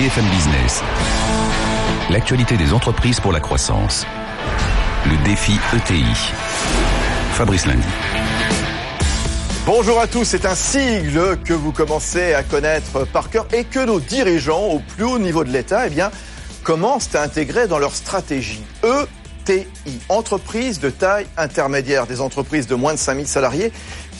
BFM Business. L'actualité des entreprises pour la croissance. Le défi ETI. Fabrice Lundi. Bonjour à tous, c'est un sigle que vous commencez à connaître par cœur et que nos dirigeants au plus haut niveau de l'État eh commencent à intégrer dans leur stratégie. ETI, entreprise de taille intermédiaire, des entreprises de moins de 5000 salariés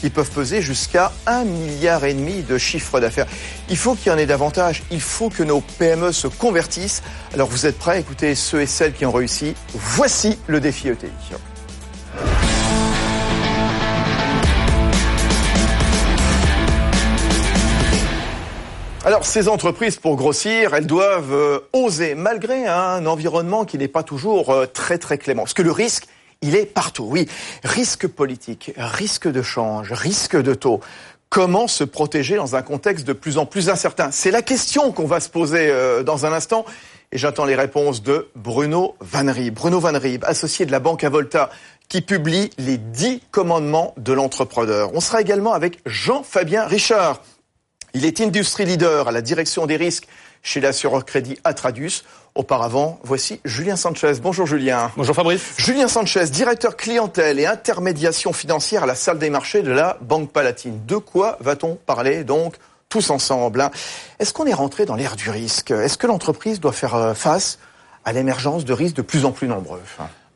qui peuvent peser jusqu'à un milliard et demi de chiffre d'affaires. Il faut qu'il y en ait davantage. Il faut que nos PME se convertissent. Alors vous êtes prêts? À écouter ceux et celles qui ont réussi Voici le défi ETI. Alors ces entreprises, pour grossir, elles doivent euh, oser, malgré un environnement qui n'est pas toujours euh, très très clément. Parce que le risque, il est partout, oui. Risque politique, risque de change, risque de taux. Comment se protéger dans un contexte de plus en plus incertain? C'est la question qu'on va se poser euh, dans un instant. Et j'attends les réponses de Bruno Van Rieb. Bruno Van Rieb, associé de la banque Avolta, qui publie les dix commandements de l'entrepreneur. On sera également avec Jean-Fabien Richard. Il est industry leader à la direction des risques chez l'assureur crédit Atradus. Auparavant, voici Julien Sanchez. Bonjour Julien. Bonjour Fabrice. Julien Sanchez, directeur clientèle et intermédiation financière à la salle des marchés de la Banque Palatine. De quoi va-t-on parler donc tous ensemble hein? Est-ce qu'on est rentré dans l'ère du risque? Est-ce que l'entreprise doit faire euh, face à l'émergence de risques de plus en plus nombreux?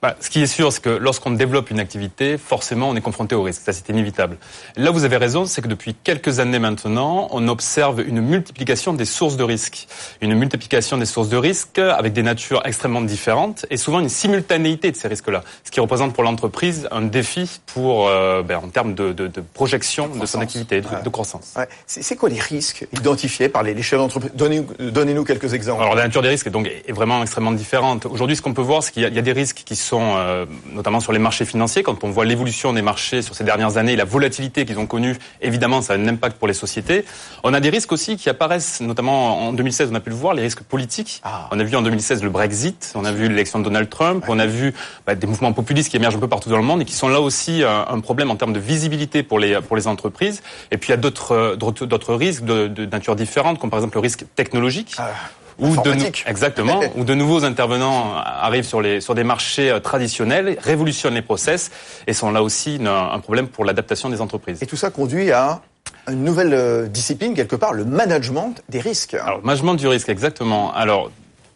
Bah, ce qui est sûr, c'est que lorsqu'on développe une activité, forcément, on est confronté au risque. Ça, c'est inévitable. Là, vous avez raison, c'est que depuis quelques années maintenant, on observe une multiplication des sources de risque. Une multiplication des sources de risque avec des natures extrêmement différentes et souvent une simultanéité de ces risques-là. Ce qui représente pour l'entreprise un défi pour, euh, ben, en termes de, de, de projection de, son activité, de, croissance. Ouais. C'est quoi les risques identifiés par les, les chefs d'entreprise? Donnez-nous donnez quelques exemples. Alors, la nature des risques est donc est vraiment extrêmement différente. Aujourd'hui, ce qu'on peut voir, c'est qu'il y, y, a des risques qui sont euh, notamment sur les marchés financiers. Quand on voit l'évolution des marchés sur ces dernières années, la volatilité qu'ils ont connue, évidemment, ça a un impact pour les sociétés. On a des risques aussi qui apparaissent, notamment en 2016, on a pu le voir, les risques politiques. Ah. On a vu en 2016 le Brexit, on a vu l'élection de Donald Trump, ouais. on a vu bah, des mouvements populistes qui émergent un peu partout dans le monde et qui sont là aussi un, euh, un problème en termes de visibilité pour les pour les entreprises. Et puis il y a d'autres euh, d'autres risques de, de, nature différente, comme par exemple le risque technologique. Ah ou de, exactement, où de nouveaux intervenants arrivent sur, les, sur des marchés euh, traditionnels, révolutionnent les process et sont là aussi une, un problème pour l'adaptation des entreprises. Et tout ça conduit à une nouvelle euh, discipline, quelque part, le management des risques. Alors, management du risque, exactement. Alors,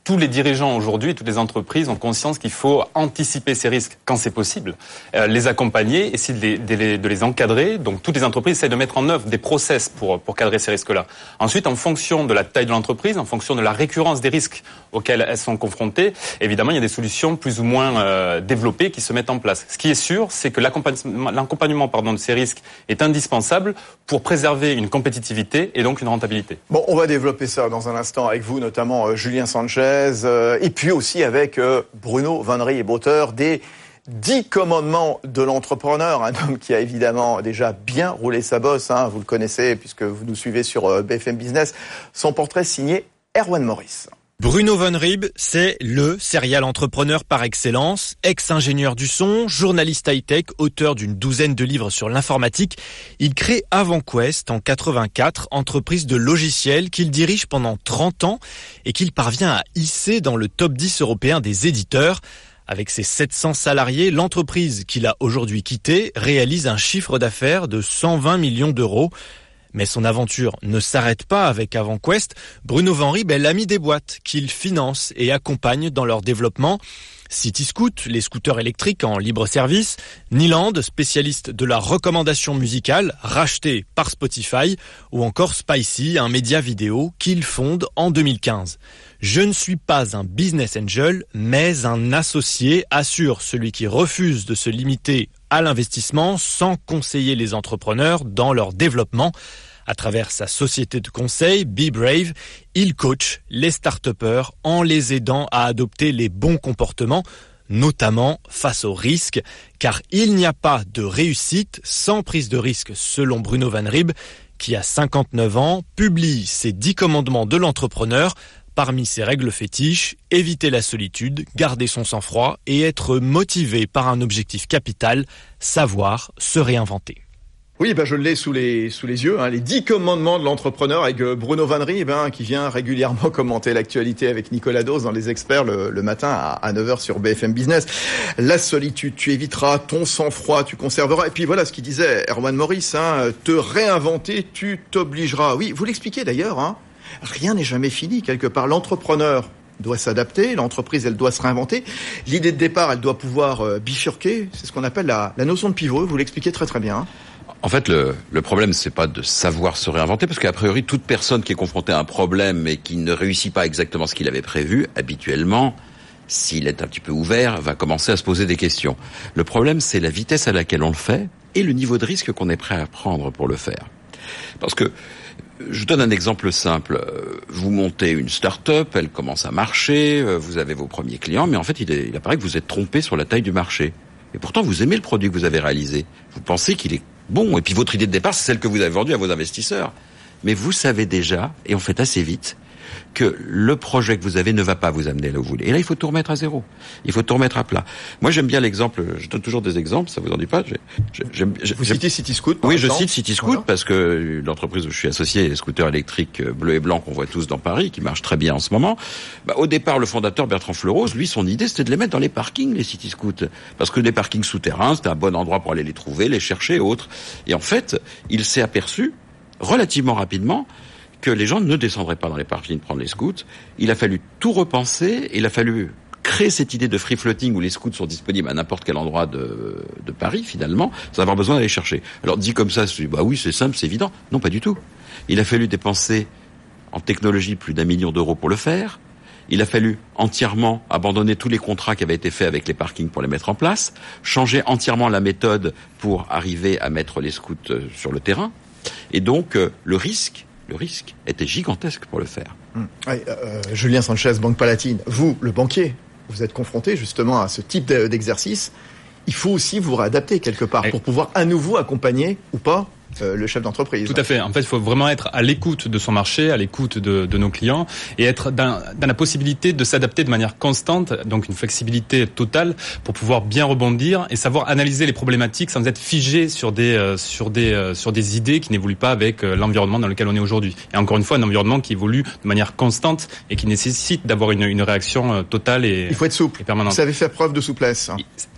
tous les dirigeants aujourd'hui, toutes les entreprises ont conscience qu'il faut anticiper ces risques quand c'est possible, euh, les accompagner, essayer de les, de, les, encadrer. Donc toutes les entreprises essaient de mettre en œuvre des process pour, pour cadrer ces risques-là. Ensuite, en fonction de la taille de l'entreprise, en fonction de la récurrence des risques auxquels elles sont confrontées, évidemment, il y a des solutions plus ou moins euh, développées qui se mettent en place. Ce qui est sûr, c'est que l'accompagnement de ces risques est indispensable pour préserver une compétitivité et donc une rentabilité. Bon, on va développer ça dans un instant avec vous, notamment euh, Julien Sanchez et puis aussi avec euh, Bruno Van et auteur des dix commandements de l'entrepreneur, un homme qui a évidemment déjà bien roulé sa bosse, hein, vous le connaissez puisque vous nous suivez sur euh, BFM Business, son portrait signé Erwan Morris. Bruno Von Rieb, c'est le serial entrepreneur par excellence, ex-ingénieur du son, journaliste high-tech, auteur d'une douzaine de livres sur l'informatique. Il crée AvantQuest en 84, entreprise de logiciels qu'il dirige pendant 30 ans et qu'il parvient à hisser dans le top 10 européen des éditeurs. Avec ses 700 salariés, l'entreprise qu'il a aujourd'hui quittée réalise un chiffre d'affaires de 120 millions d'euros. Mais son aventure ne s'arrête pas avec AvantQuest. Bruno Van Rieb est l'ami des boîtes qu'il finance et accompagne dans leur développement. City Scoot, les scooters électriques en libre service, Niland, spécialiste de la recommandation musicale, racheté par Spotify, ou encore Spicy, un média vidéo qu'il fonde en 2015. Je ne suis pas un business angel, mais un associé, assure celui qui refuse de se limiter à l'investissement sans conseiller les entrepreneurs dans leur développement. À travers sa société de conseil, Be Brave, il coach les start en les aidant à adopter les bons comportements, notamment face aux risques, car il n'y a pas de réussite sans prise de risque, selon Bruno Van Rieb, qui a 59 ans, publie ses 10 commandements de l'entrepreneur, Parmi ses règles fétiches, éviter la solitude, garder son sang-froid et être motivé par un objectif capital, savoir se réinventer. Oui, ben je l'ai sous les sous les yeux, hein, les dix commandements de l'entrepreneur avec euh, Bruno Van Rieb, hein, qui vient régulièrement commenter l'actualité avec Nicolas Dose dans les experts le, matin à, 9h sur BFM Business. La solitude, tu éviteras, ton sang-froid, tu conserveras. Et puis voilà ce qu'il disait Erwan Maurice, hein, te réinventer, tu t'obligeras. Oui, vous l'expliquez d'ailleurs, hein, rien n'est jamais fini quelque part. L'entrepreneur doit s'adapter, l'entreprise elle doit se réinventer. L'idée de départ elle doit pouvoir euh, bifurquer, c'est ce qu'on appelle la, la notion de pivot. Vous l'expliquez très très bien. En fait, le, le problème, c'est pas de savoir se réinventer, parce qu'a priori, toute personne qui est confrontée à un problème et qui ne réussit pas exactement ce qu'il avait prévu, habituellement, s'il est un petit peu ouvert, va commencer à se poser des questions. Le problème, c'est la vitesse à laquelle on le fait et le niveau de risque qu'on est prêt à prendre pour le faire. Parce que, je donne un exemple simple. Vous montez une start-up, elle commence à marcher, vous avez vos premiers clients, mais en fait, il, il apparaît que vous êtes trompé sur la taille du marché. Et pourtant, vous aimez le produit que vous avez réalisé. Vous pensez qu'il est bon. Et puis votre idée de départ, c'est celle que vous avez vendue à vos investisseurs. Mais vous savez déjà, et on fait assez vite, que le projet que vous avez ne va pas vous amener là où vous voulez. Et là, il faut tout remettre à zéro. Il faut tout remettre à plat. Moi, j'aime bien l'exemple. Je donne toujours des exemples. Ça vous en dit pas Vous citez CityScoot Oui, je cite CityScoot parce que l'entreprise où je suis associé, les scooters électriques bleus et blancs qu'on voit tous dans Paris, qui marche très bien en ce moment. Bah, au départ, le fondateur Bertrand Fleurose, lui, son idée, c'était de les mettre dans les parkings, les CityScoot, parce que les parkings souterrains, c'était un bon endroit pour aller les trouver, les chercher, autres. Et en fait, il s'est aperçu relativement rapidement que les gens ne descendraient pas dans les parkings prendre les scouts. Il a fallu tout repenser, il a fallu créer cette idée de free floating où les scouts sont disponibles à n'importe quel endroit de, de, Paris finalement, sans avoir besoin d'aller chercher. Alors dit comme ça, bah oui c'est simple, c'est évident. Non, pas du tout. Il a fallu dépenser en technologie plus d'un million d'euros pour le faire. Il a fallu entièrement abandonner tous les contrats qui avaient été faits avec les parkings pour les mettre en place, changer entièrement la méthode pour arriver à mettre les scouts euh, sur le terrain. Et donc euh, le risque le risque était gigantesque pour le faire. Hum. Euh, Julien Sanchez, Banque Palatine, vous, le banquier, vous êtes confronté justement à ce type d'exercice. Il faut aussi vous réadapter quelque part pour pouvoir à nouveau accompagner ou pas euh, le chef d'entreprise. Tout à fait. En fait, il faut vraiment être à l'écoute de son marché, à l'écoute de, de, nos clients et être dans, dans la possibilité de s'adapter de manière constante, donc une flexibilité totale pour pouvoir bien rebondir et savoir analyser les problématiques sans être figé sur des euh, sur des euh, sur des idées qui n'évoluent pas avec l'environnement dans lequel on est aujourd'hui. Et encore une fois, un environnement qui évolue de manière constante et qui nécessite d'avoir une, une réaction totale et il faut être souple. Et permanente. Vous savez faire preuve de souplesse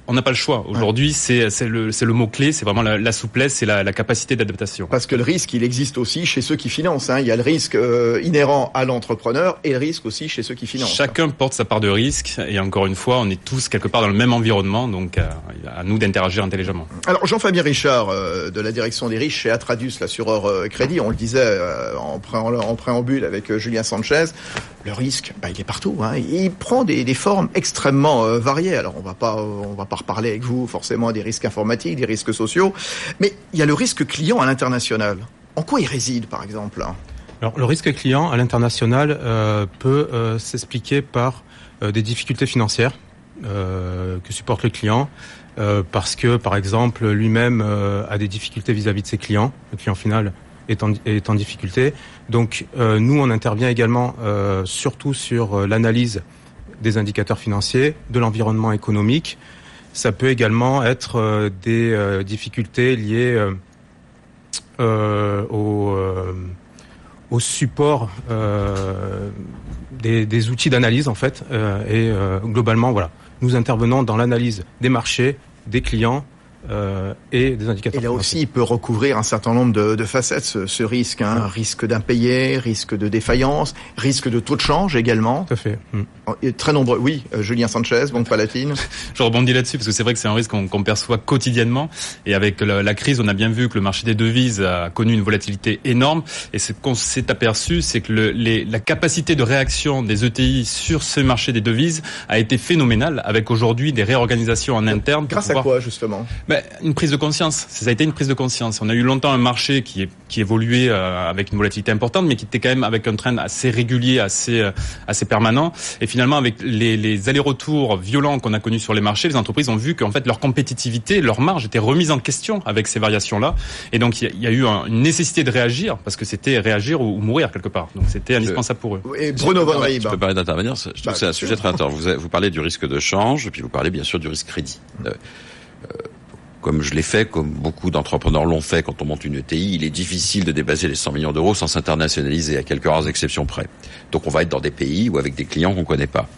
on n'a pas le choix. Aujourd'hui, c'est le, le mot-clé, c'est vraiment la, souplesse et la, la capacité d'adaptation. Parce que le risque, il existe aussi chez ceux qui financent. Hein. Il y a le risque euh, inhérent à l'entrepreneur et le risque aussi chez ceux qui financent. Chacun porte sa part de risque et encore une fois, on est tous quelque part dans le même environnement, donc à, euh, à nous d'interagir intelligemment. Alors Jean-Fabien Richard, euh, de la direction des riches chez Atradius, l'assureur crédit, on le disait en, en, préambule avec Julien Sanchez, le risque, bah, il est partout. Hein. Il prend des, des formes extrêmement variées. Alors on va pas, on va pas reparler avec vous forcément des risques informatiques, des risques sociaux, mais il y a le risque client à l'international. En quoi il réside, par exemple Alors, le risque client à l'international euh, peut euh, s'expliquer par euh, des difficultés financières que supporte le client, parce que, par exemple, lui-même a des difficultés vis-à-vis de ses clients. Le client final est en, difficulté. Donc, nous, on intervient également surtout sur l'analyse des indicateurs financiers, de l'environnement économique, ça peut également être des difficultés liées au, au, support des, des, outils d'analyse en fait. et globalement, voilà, nous intervenons dans l'analyse des marchés, des clients euh, et des indicateurs. Et là aussi, il peut recouvrir un certain nombre de, de facettes, ce, ce risque. Hein. Risque d'impayé, risque de défaillance, risque de taux de change également. Tout à fait. Mm. Et très nombreux. Oui, euh, Julien Sanchez, Banque Palatine. Je rebondis là-dessus parce que c'est vrai que c'est un risque qu'on perçoit quotidiennement. Et avec la, la, crise, on a bien vu que le marché des devises a connu une volatilité énorme. Et ce qu'on s'est aperçu, c'est que le, les, la capacité de réaction des ETI sur ce marché des devises a été phénoménale, avec aujourd'hui des réorganisations en interne. Grâce à quoi justement? Ben, une prise de conscience. Ça a été une prise de conscience. On a eu longtemps un marché qui, qui évoluait euh, avec une volatilité importante, mais qui était quand même avec un trend assez régulier, assez, euh, assez permanent. Et finalement, avec les, les allers-retours violents qu'on a connus sur les marchés, les entreprises ont vu qu'en fait leur compétitivité, leur marge était remise en question avec ces variations-là. Et donc il y, a eu une nécessité de réagir parce que c'était réagir ou, mourir quelque part. Donc c'était indispensable pour eux. Et Bruno Van Je peux parler d'intervenir. Je trouve bah, que c'est un sujet très intéressant. Vous, vous parlez du risque de change, et puis vous parlez bien sûr du risque crédit. Euh, comme je l'ai fait, comme beaucoup d'entrepreneurs l'ont fait quand on monte une ETI, il est difficile de dépasser les 100 millions d'euros sans s'internationaliser, à quelques rares exceptions près. Donc on va être dans des pays ou avec des clients qu'on connaît pas.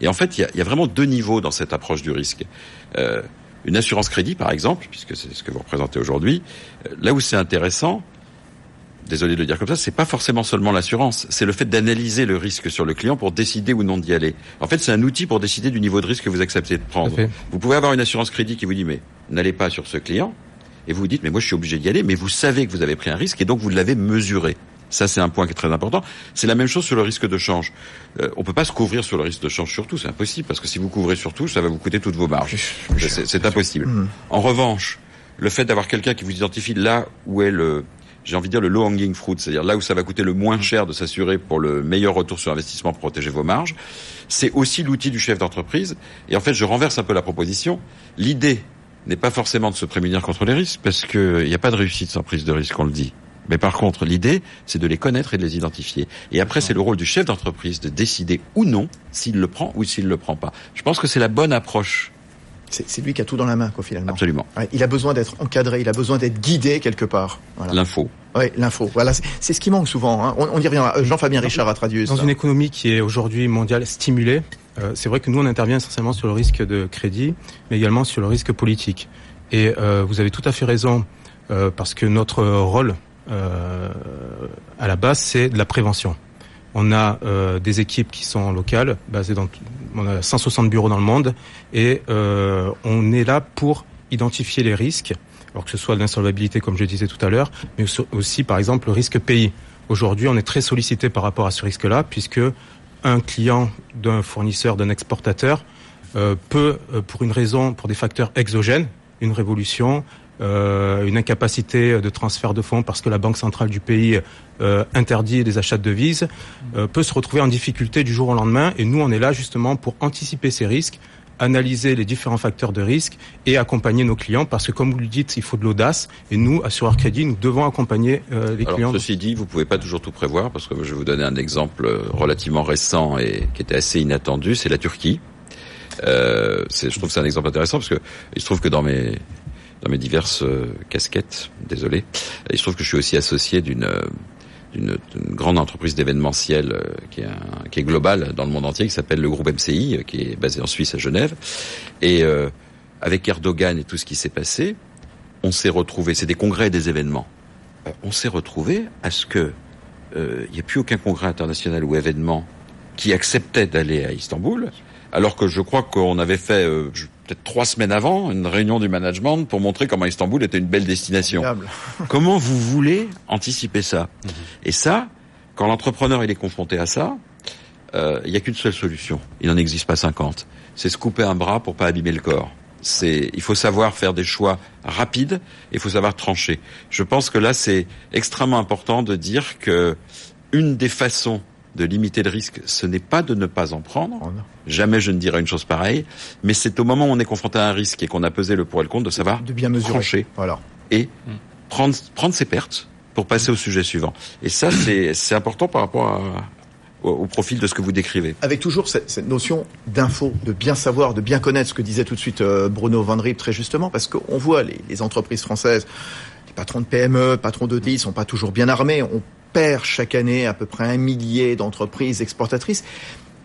Et en fait, il y a, vraiment deux niveaux dans cette approche du risque. Euh, une assurance crédit, par exemple, puisque c'est ce que vous représentez aujourd'hui, euh, là où c'est intéressant, désolé de le dire comme ça, c'est pas forcément seulement l'assurance, c'est le fait d'analyser le risque sur le client pour décider ou non d'y aller. En fait, c'est un outil pour décider du niveau de risque que vous acceptez de prendre. Vous pouvez avoir une assurance crédit qui vous dit mais n'allez pas sur ce client et vous vous dites mais moi je suis obligé d'y aller, mais vous savez que vous avez pris un risque et donc vous l'avez mesuré. Ça, c'est un point qui est très important. C'est la même chose sur le risque de change. Euh, on peut pas se couvrir sur le risque de change sur tout, c'est impossible, parce que si vous couvrez sur tout, ça va vous coûter toutes vos marges. C'est impossible. Hmm. En revanche, le fait d'avoir quelqu'un qui vous identifie là où est le, j'ai envie de dire le low hanging fruit, c'est-à-dire là où ça va coûter le moins cher de s'assurer pour le meilleur retour sur investissement protéger vos marges, c'est aussi l'outil du chef d'entreprise. Et en fait, je renverse un peu la proposition. L'idée n'est pas forcément de se prémunir contre les risques, parce qu'il n'y a pas de réussite sans prise de risque, on le dit. Mais par contre, l'idée, c'est de les connaître et de les identifier. Et après, c'est le rôle du chef d'entreprise de décider ou non s'il le prend ou s'il ne le prend pas. Je pense que c'est la bonne approche c'est lui qui a tout dans la main, quoi, finalement. Absolument. il a besoin d'être encadré, il a besoin d'être guidé quelque part. L'info. Oui, l'info. Voilà, c'est ce qui manque souvent. Hein. On, y reviendra. Euh, Jean-Fabien Richard a traduit Dans une économie qui est aujourd'hui mondiale stimulée, euh, c'est vrai que nous, on intervient essentiellement sur le risque de crédit, mais également sur le risque politique. Et euh, vous avez tout à fait raison, parce que notre rôle, à la base, c'est de la prévention. On a euh, des équipes qui sont locales, basées dans, on a 160 bureaux dans le monde, et euh, on est là pour identifier les risques, alors que ce soit l'insolvabilité, comme je disais tout à l'heure, mais aussi, par exemple, le risque pays. Aujourd'hui, on est très sollicité par rapport à ce risque-là, puisque un client d'un fournisseur, d'un exportateur, euh, peut, pour une raison, pour des facteurs exogènes, une révolution, euh, une incapacité de transfert de fonds parce que la Banque centrale du pays euh, interdit des achats de devises, euh, peut se retrouver en difficulté du jour au lendemain. Et nous, on est là justement pour anticiper ces risques analyser les différents facteurs de risque et accompagner nos clients parce que comme vous le dites, il faut de l'audace et nous, assureurs crédit, nous devons accompagner euh, les Alors, clients. Ceci dit, vous pouvez pas toujours tout prévoir parce que je vais vous donner un exemple relativement récent et qui était assez inattendu, c'est la Turquie. Euh, je trouve que c'est un exemple intéressant parce que il se trouve que dans mes dans mes diverses euh, casquettes, désolé. Il se trouve que je suis aussi associé d'une euh, d'une grande entreprise d'événementiel euh, qui, est qui est globale dans le monde entier, qui s'appelle le groupe MCI, qui est basé en Suisse à Genève. Et avec Erdogan et tout ce qui s'est passé, on s'est retrouvé, c'est des congrès et des événements, on s'est retrouvé à ce que il n'y ait plus aucun congrès international ou événement qui acceptait d'aller à Istanbul, alors que je crois qu'on avait fait peut-être trois semaines avant, une réunion du management pour montrer comment Istanbul était une belle destination. comment vous voulez anticiper ça? Et ça, quand l'entrepreneur il est confronté à ça, euh, il n'y a qu'une seule solution. Il n'en existe pas 50. C'est se couper un bras pour pas abîmer le corps. C'est, il faut savoir faire des choix rapides. Il faut savoir trancher. Je pense que là, c'est extrêmement important de dire que une des façons de limiter le risque, ce n'est pas de ne pas en prendre. Oh Jamais je ne dirais une chose pareille. Mais c'est au moment où on est confronté à un risque et qu'on a pesé le pour et le contre de savoir de bien mesurer. trancher voilà. et prendre, prendre ses pertes pour passer au sujet suivant. Et ça, c'est important par rapport au, profil de ce que vous décrivez. Avec toujours cette, notion d'info, de bien savoir, de bien connaître ce que disait tout de suite euh, Bruno Van Riep très justement, parce qu'on voit les, les, entreprises françaises, les patrons de PME, patrons d'EDI sont pas toujours bien armés. On perd chaque année à peu près un millier d'entreprises exportatrices.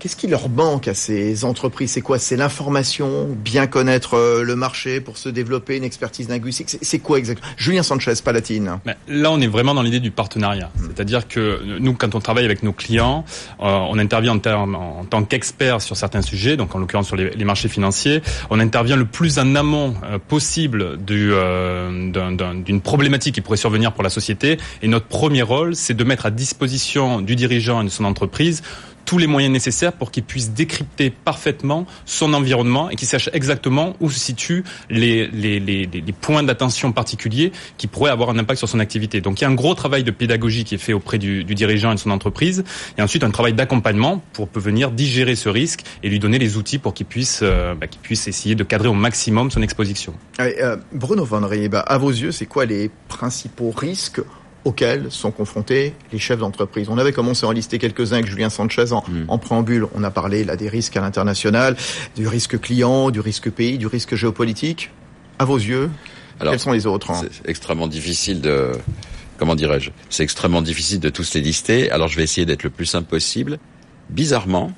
Qu'est-ce qui leur manque à ces entreprises? C'est quoi? C'est l'information, bien connaître euh, le marché pour se développer, une expertise linguistique? C'est quoi exactement? Julien Sanchez, Palatine. là, on est vraiment dans l'idée du partenariat. Hmm. C'est-à-dire que nous, quand on travaille avec nos clients, euh, on intervient en, termes, en tant qu'expert sur certains sujets, donc en l'occurrence sur les, marchés financiers. On intervient le plus en amont euh, possible d'une problématique qui pourrait survenir pour la société. Et notre premier rôle, c'est de mettre à disposition du dirigeant et de son entreprise tous les moyens nécessaires pour qu'il puisse décrypter parfaitement son environnement et qu'il sache exactement où se situent les, les, les, les points d'attention particuliers qui pourraient avoir un impact sur son activité. Donc il y a un gros travail de pédagogie qui est fait auprès du, du dirigeant et de son entreprise, et ensuite un travail d'accompagnement pour venir digérer ce risque et lui donner les outils pour qu'il puisse, euh, bah, puisse essayer de cadrer au maximum son exposition. Euh, Bruno Van Rieb, à vos yeux, c'est quoi les principaux risques auxquels sont confrontés les chefs d'entreprise. On avait commencé à en lister quelques-uns avec Julien Sanchez en, hmm. en, préambule. On a parlé là des risques à l'international, du risque client, du risque pays, du risque géopolitique. À vos yeux Alors, Quels sont les autres hein? C'est extrêmement difficile de comment dirais-je C'est extrêmement difficile de tous les lister. Alors je vais essayer d'être le plus simple possible. Bizarrement,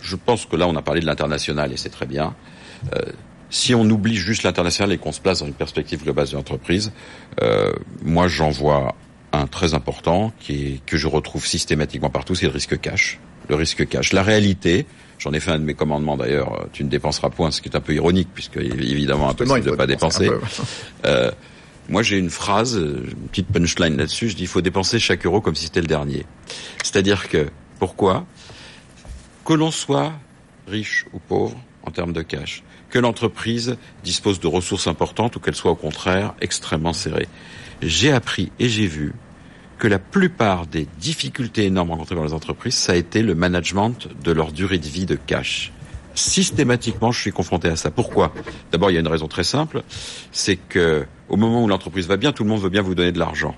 je pense que là on a parlé de l'international et c'est très bien. Euh, si on oublie juste l'international et qu'on se place dans une perspective globale de l'entreprise, euh, moi j'en vois un très important qui est, que je retrouve systématiquement partout, c'est le risque cash. Le risque cash. La réalité, j'en ai fait un de mes commandements d'ailleurs, euh, tu ne dépenseras point, ce qui est un peu ironique puisque évidemment impossible de ne pas dépenser. Euh, moi, j'ai une phrase, une petite punchline là-dessus. Je dis, il faut dépenser chaque euro comme si c'était le dernier. C'est-à-dire que, pourquoi? Que l'on soit riche ou pauvre en termes de cash, que l'entreprise dispose de ressources importantes ou qu'elle soit au contraire extrêmement serrée. J'ai appris et j'ai vu que la plupart des difficultés énormes rencontrées dans les entreprises, ça a été le management de leur durée de vie de cash systématiquement, je suis confronté à ça. Pourquoi? D'abord, il y a une raison très simple, c'est que au moment où l'entreprise va bien, tout le monde veut bien vous donner de l'argent.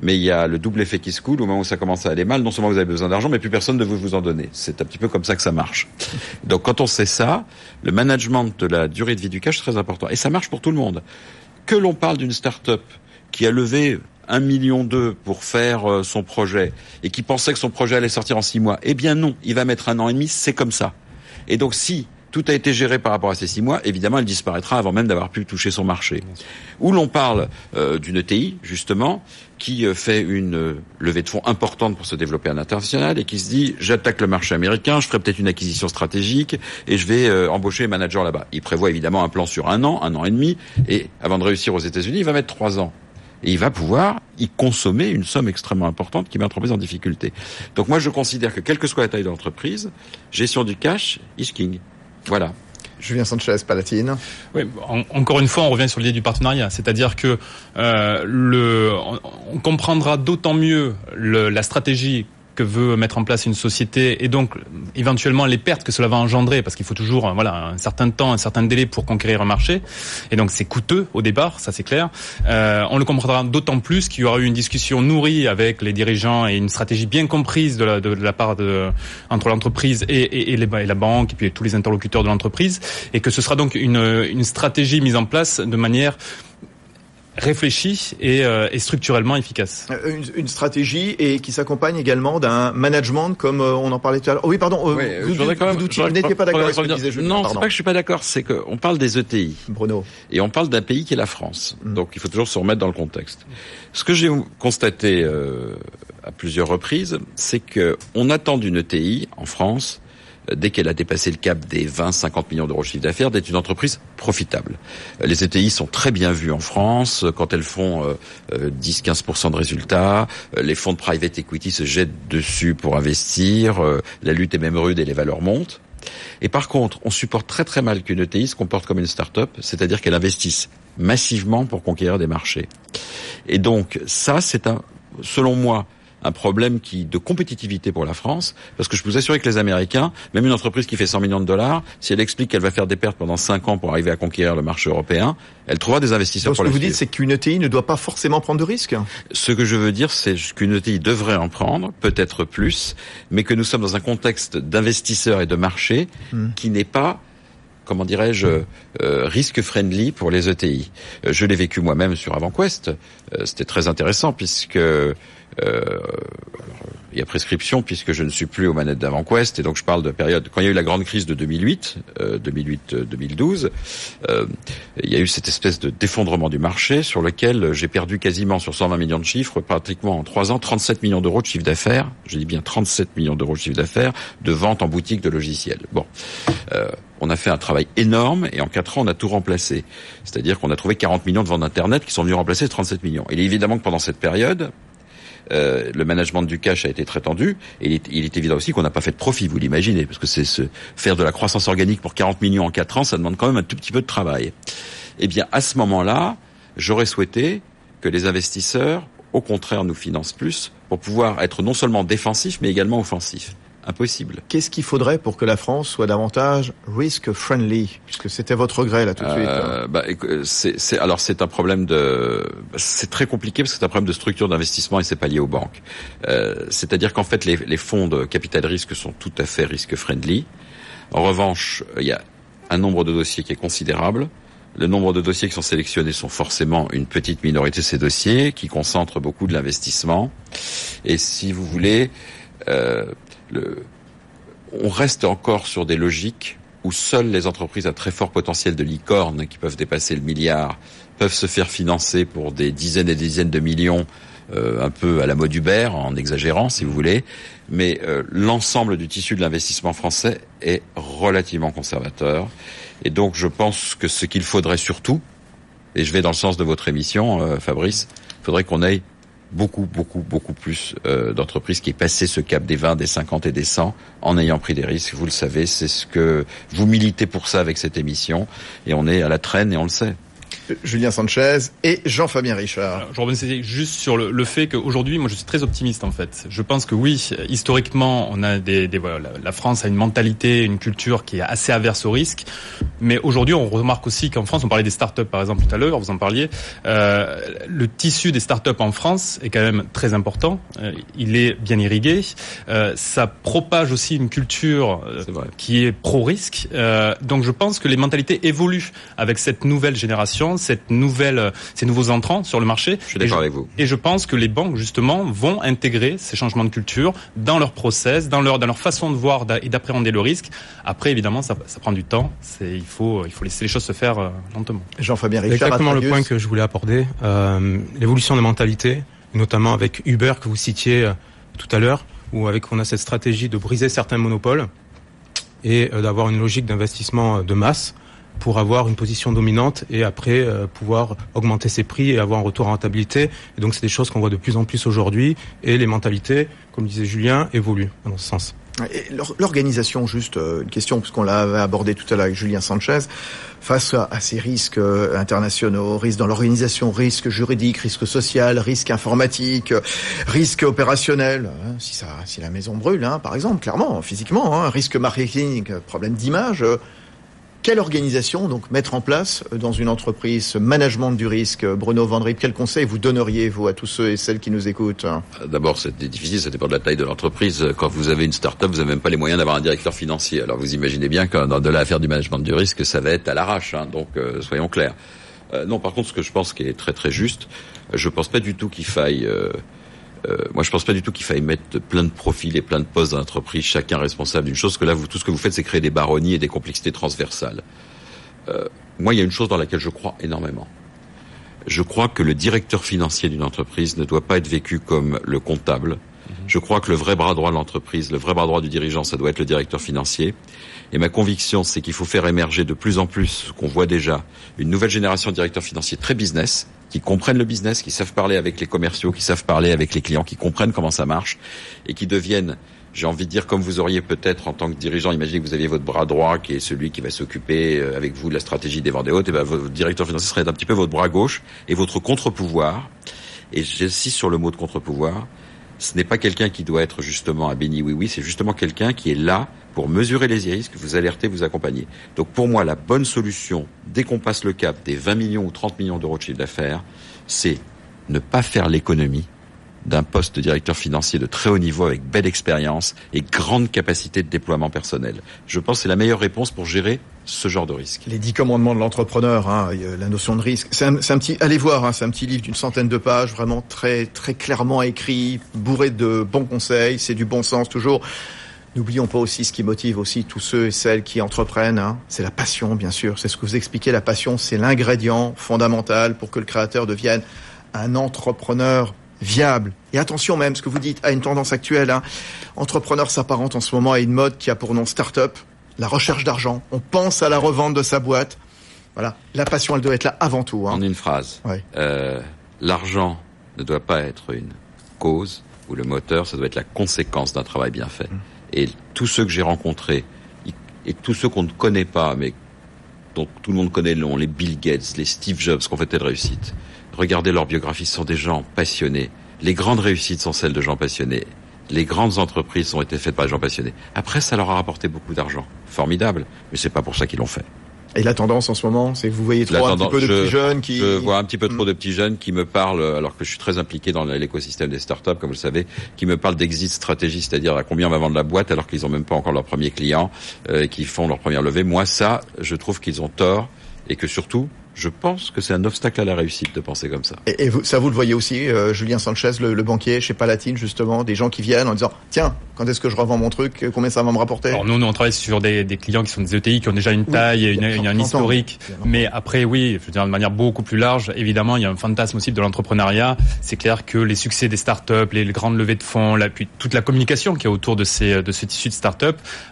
Mais il y a le double effet qui se coule. Au moment où ça commence à aller mal, non seulement vous avez besoin d'argent, mais plus personne ne veut vous en donner. C'est un petit peu comme ça que ça marche. Donc, quand on sait ça, le management de la durée de vie du cash est très important. Et ça marche pour tout le monde. Que l'on parle d'une start-up qui a levé un million d'eux pour faire euh, son projet et qui pensait que son projet allait sortir en six mois, eh bien non, il va mettre un an et demi, c'est comme ça. Et donc si tout a été géré par rapport à ces six mois, évidemment, elle disparaîtra avant même d'avoir pu toucher son marché. Où l'on parle euh, d'une ETI, justement, qui euh, fait une euh, levée de fonds importante pour se développer à l'international et qui se dit j'attaque le marché américain, je ferai peut-être une acquisition stratégique et je vais embaucher un manager là-bas. Il prévoit évidemment un plan sur un an, un an et demi, et avant de réussir aux États-Unis, il va mettre trois ans et il va pouvoir y consommer une somme extrêmement importante qui met l'entreprise en difficulté. Donc moi, je considère que quelle que soit la taille de l'entreprise, gestion du cash is king. Voilà. Julien Sanchez, Palatine. Oui, encore une fois, on revient sur l'idée du partenariat, c'est-à-dire que euh, le, on comprendra d'autant mieux le, la stratégie que veut mettre en place une société et donc éventuellement les pertes que cela va engendrer parce qu'il faut toujours voilà un certain temps, un certain délai pour conquérir un marché et donc c'est coûteux au départ, ça c'est clair. Euh, on le comprendra d'autant plus qu'il y aura eu une discussion nourrie avec les dirigeants et une stratégie bien comprise de la, de, la part de entre l'entreprise et, et, et, les, et la banque et puis tous les interlocuteurs de l'entreprise et que ce sera donc une, une stratégie mise en place de manière réfléchi et, euh, et structurellement efficace. Euh, une, une, stratégie et qui s'accompagne également d'un management comme euh, on en parlait tout à l'heure. Oh oui, pardon. Oui, vous, vous, vous n'étiez pas d'accord avec ce que disait Julien. Non, c'est pas que je suis pas d'accord. C'est qu'on parle des ETI. Bruno. Et on parle d'un pays qui est la France. Mm. Donc il faut toujours se remettre dans le contexte. Ce que j'ai constaté euh, à plusieurs reprises, c'est que on attend d'une ETI en France dès qu'elle a dépassé le cap des 20-50 millions d'euros de chiffre d'affaires, d'être une entreprise profitable. Les ETI sont très bien vues en France quand elles font 10-15% euh, de résultats. Euh, les fonds de private equity se jettent dessus pour investir. Euh, la lutte est même rude et les valeurs montent. Et par contre, on supporte très très mal qu'une ETI se comporte comme une start-up, c'est-à-dire qu'elle investisse massivement pour conquérir des marchés. Et donc ça, c'est un, selon moi, un problème qui de compétitivité pour la France, parce que je peux vous assurer que les Américains, même une entreprise qui fait 100 millions de dollars, si elle explique qu'elle va faire des pertes pendant 5 ans pour arriver à conquérir le marché européen, elle trouvera des investisseurs pour Ce que vous dites, c'est qu'une ETI ne doit pas forcément prendre de risques Ce que je veux dire, c'est qu'une ETI devrait en prendre, peut-être plus, mais que nous sommes dans un contexte d'investisseurs et de marché hmm. qui n'est pas comment dirais-je, euh, risque friendly pour les ETI. Euh, je l'ai vécu moi-même sur AvantQuest. Euh, C'était très intéressant puisque euh, il y a prescription puisque je ne suis plus aux manettes d'AvantQuest et donc je parle de période quand il y a eu la grande crise de 2008, 2008-2012, euh, il y a eu cette espèce de d'effondrement du marché sur lequel j'ai perdu quasiment sur 120 millions de chiffres, pratiquement en trois ans, 37 millions d'euros de chiffre d'affaires. Je dis bien 37 millions d'euros de chiffre d'affaires de vente en boutique de logiciels. Bon. Euh, on a fait un travail énorme et en quatre ans, on a tout remplacé. C'est-à-dire qu'on a trouvé 40 millions de ventes Internet qui sont venus remplacer 37 millions. Il est évidemment que pendant cette période, euh, le management du cash a été très tendu. Et il est, évident aussi qu'on n'a pas fait de profit, vous l'imaginez, parce que c'est se faire de la croissance organique pour 40 millions en 4 ans, ça demande quand même un tout petit peu de travail. Eh bien, à ce moment-là, j'aurais souhaité que les investisseurs, au contraire, nous financent plus pour pouvoir être non seulement défensifs, mais également offensifs impossible. Qu'est-ce qu'il faudrait pour que la France soit davantage risk friendly, puisque c'était votre regret là tout de suite. Euh, bah, c'est, alors c'est un problème de, c'est très compliqué parce que c'est un problème de structure d'investissement et c'est pas lié aux banques. Euh, c'est-à-dire qu'en fait les, les fonds de capital risque sont tout à fait risk friendly. En revanche, il y a un nombre de dossiers qui est considérable. le nombre de dossiers qui sont sélectionnés sont forcément une petite minorité de ces dossiers qui concentrent beaucoup de l'investissement. Et si vous voulez, euh, on reste encore sur des logiques où seules les entreprises à très fort potentiel de licorne qui peuvent dépasser le milliard peuvent se faire financer pour des dizaines et dizaines de millions euh, un peu à la mode Uber, en exagérant si vous voulez, mais euh, l'ensemble du tissu de l'investissement français est relativement conservateur. Et donc je pense que ce qu'il faudrait surtout, et je vais dans le sens de votre émission, euh, Fabrice, faudrait qu'on aille beaucoup, beaucoup, beaucoup plus d'entreprises qui aient passé ce cap des 20, des 50 et des 100 en ayant pris des risques. Vous le savez, c'est ce que vous militez pour ça avec cette émission, et on est à la traîne et on le sait. Julien Sanchez et Jean-Fabien Richard. Alors, je reviens juste sur le, le fait qu'aujourd'hui, moi, je suis très optimiste en fait. Je pense que oui, historiquement, on a des, des voilà, la France a une mentalité, une culture qui est assez averse au risque. Mais aujourd'hui, on remarque aussi qu'en France, on parlait des startups par exemple tout à l'heure, vous en parliez. Euh, le tissu des startups en France est quand même très important. Euh, il est bien irrigué. Euh, ça propage aussi une culture euh, qui est pro-risque. Euh, donc, je pense que les mentalités évoluent avec cette nouvelle génération cette nouvelle, ces nouveaux entrants sur le marché. Je suis d'accord avec vous. Et je pense que les banques justement vont intégrer ces changements de culture dans leur process, dans leur dans leur façon de voir et d'appréhender le risque. Après, évidemment, ça, ça prend du temps. C'est il faut il faut laisser les choses se faire euh, lentement. Jean-Fabien Richard. Exactement le point que je voulais aborder. Euh, L'évolution des mentalités, notamment avec Uber que vous citiez euh, tout à l'heure, où avec on a cette stratégie de briser certains monopoles et euh, d'avoir une logique d'investissement de masse pour avoir une position dominante et après euh, pouvoir augmenter ses prix et avoir un retour en rentabilité. Donc c'est des choses qu'on voit de plus en plus aujourd'hui et les mentalités, comme disait Julien, évoluent dans ce sens. L'organisation, juste euh, une question, puisqu'on l'avait abordé tout à l'heure avec Julien Sanchez, face à, ces risques euh, internationaux, risques dans l'organisation, risques juridiques, risques sociaux, risques informatiques, risques opérationnels, hein, si la maison brûle, hein, par exemple, clairement, physiquement, hein, risque marketing, problème d'image, quelle organisation donc mettre en place euh, dans une entreprise management du risque Bruno Vandrip, quel conseil vous donneriez vous à tous ceux et celles qui nous écoutent? D'abord, c'est difficile, ça dépend de la taille de l'entreprise. Quand vous avez une start-up, vous n'avez même pas les moyens d'avoir un directeur financier. Alors vous imaginez bien que dans de l'affaire du management du risque, ça va être à l'arrache. Hein, donc euh, soyons clairs. Euh, non, par contre, ce que je pense qui est très très juste, je pense pas du tout qu'il faille euh, euh, moi, je pense pas du tout qu'il faille mettre plein de profils et plein de postes dans l'entreprise, chacun responsable d'une chose. Que là, vous, tout ce que vous faites, c'est créer des baronnies et des complexités transversales. Euh, moi, il y a une chose dans laquelle je crois énormément. Je crois que le directeur financier d'une entreprise ne doit pas être vécu comme le comptable. Mhm. Je crois que le vrai bras droit de l'entreprise, le vrai bras droit du dirigeant, ça doit être le directeur financier. Et ma conviction, c'est qu'il faut faire émerger de plus en plus, ce qu'on voit déjà, une nouvelle génération de directeurs financiers très business, qui comprennent le business, qui savent parler avec les commerciaux, qui savent parler avec les clients, qui comprennent comment ça marche, et qui deviennent, j'ai envie de dire, comme vous auriez peut-être en tant que dirigeant, imaginez que vous aviez votre bras droit, qui est celui qui va s'occuper euh, avec vous de la stratégie des ventes et hautes, et ben votre directeur financier serait un petit peu votre bras gauche et votre contre-pouvoir. Et j'insiste sur le mot de contre-pouvoir. Ce n'est pas quelqu'un qui doit être justement à béni oui oui, c'est justement quelqu'un qui est là pour mesurer les risques, vous alerter, vous accompagner. Donc pour moi, la bonne solution, dès qu'on passe le cap des 20 millions ou 30 millions d'euros de chiffre d'affaires, c'est ne pas faire l'économie d'un poste de directeur financier de très haut niveau avec belle expérience et grande capacité de déploiement personnel. Je pense que c'est la meilleure réponse pour gérer ce genre de risque. Les dix commandements de l'entrepreneur, hein, la notion de risque. C'est un, petit, allez voir, hein, c'est un petit livre d'une centaine de pages, vraiment très très clairement écrit, bourré de bons conseils. C'est du bon sens toujours. N'oublions pas aussi ce qui motive aussi tous ceux et celles qui entreprennent. Hein. C'est la passion, bien sûr. C'est ce que vous expliquez. La passion, c'est l'ingrédient fondamental pour que le créateur devienne un entrepreneur viable. Et attention même, ce que vous dites, à une tendance actuelle. Hein. Entrepreneur s'apparente en ce moment à une mode qui a pour nom start-up, la recherche d'argent. On pense à la revente de sa boîte. Voilà, la passion, elle doit être là avant tout. Hein. En une phrase, euh, l'argent ne doit pas être une cause ou le moteur, ça doit être la conséquence d'un travail bien fait. Mmh. Et tous ceux que j'ai rencontrés, et tous ceux qu'on ne connaît pas, mais dont tout le monde connaît le nom, les Bill Gates, les Steve Jobs, qui ont fait telle réussite, regardez leur biographie, ce sont des gens passionnés. Les grandes réussites sont celles de gens passionnés. Les grandes entreprises ont été faites par des gens passionnés. Après, ça leur a rapporté beaucoup d'argent. Formidable. Mais c'est pas pour ça qu'ils l'ont fait. Et la tendance en ce moment, c'est que vous voyez trop un petit peu de je, petits jeunes qui... Je vois un petit peu trop de petits jeunes qui me parlent, alors que je suis très impliqué dans l'écosystème des startups, comme vous le savez, qui me parlent d'exit stratégie, c'est-à-dire à combien on va vendre la boîte alors qu'ils n'ont même pas encore leur premier client, euh, qui font leur première levée. Moi, ça, je trouve qu'ils ont tort et que surtout, je pense que c'est un obstacle à la réussite de penser comme ça. Et, et vous, ça, vous le voyez aussi, euh, Julien Sanchez, le, le, banquier chez Palatine, justement, des gens qui viennent en disant Tiens, quand est-ce que je revends mon truc Combien ça va me rapporter? Alors nous, nous, on travaille sur des, des, clients qui sont des ETI, qui ont déjà une taille et une, une, un historique. Mais après, oui, je veux dire de manière beaucoup plus large, évidemment, il y a un fantasme aussi de l'entrepreneuriat. C'est clair que les succès des startups, les, les grandes levées de fonds, la, puis toute la communication qui est autour de ces de ce tissu de startups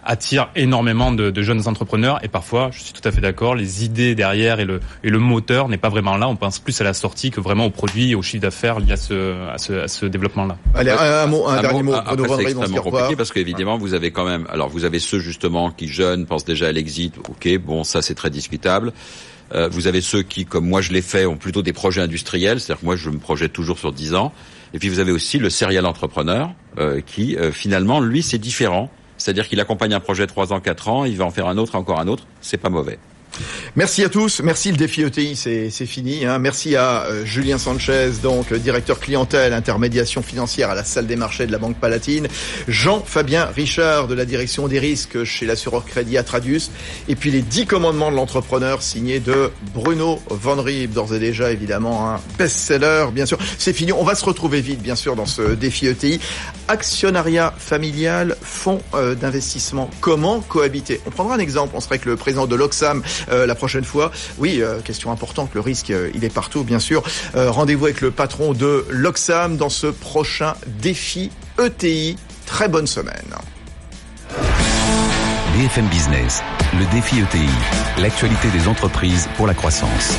attire énormément de, de jeunes entrepreneurs. Et parfois, je suis tout à fait d'accord, les idées derrière et le, et le moteur n'est pas vraiment là. On pense plus à la sortie que vraiment au produit et au chiffre d'affaires lié à ce, à ce, à ce développement-là. Allez, un, un, mot, un, un dernier mot. Après, c'est extrêmement compliqué parce qu'évidemment, vous avez quand même. Alors, vous avez ceux justement qui jeunes pensent déjà à l'exit. Ok, bon, ça c'est très discutable. Euh, vous avez ceux qui, comme moi je l'ai fait, ont plutôt des projets industriels. C'est-à-dire que moi, je me projette toujours sur 10 ans. Et puis vous avez aussi le serial entrepreneur euh, qui, euh, finalement, lui, c'est différent. C'est-à-dire qu'il accompagne un projet 3 ans, 4 ans, il va en faire un autre, encore un autre. C'est pas mauvais. Merci à tous. Merci le défi ETI, c'est fini. Hein. Merci à euh, Julien Sanchez, donc directeur clientèle, intermédiation financière à la salle des marchés de la Banque Palatine. Jean-Fabien Richard de la direction des risques chez l'assureur crédit Atradius. Et puis les dix commandements de l'entrepreneur signés de Bruno Van Rieb, d'ores et déjà évidemment un best-seller, bien sûr. C'est fini. On va se retrouver vite, bien sûr, dans ce défi ETI. Actionnariat familial, fonds euh, d'investissement. Comment cohabiter? On prendra un exemple. On serait que le président de l'Oxam la prochaine fois. Oui, euh, question importante, le risque, euh, il est partout, bien sûr. Rendez-vous avec le patron de l'Oxam dans ce prochain défi ETI. Très bonne semaine. BFM Business, le défi ETI, l'actualité des entreprises pour la croissance.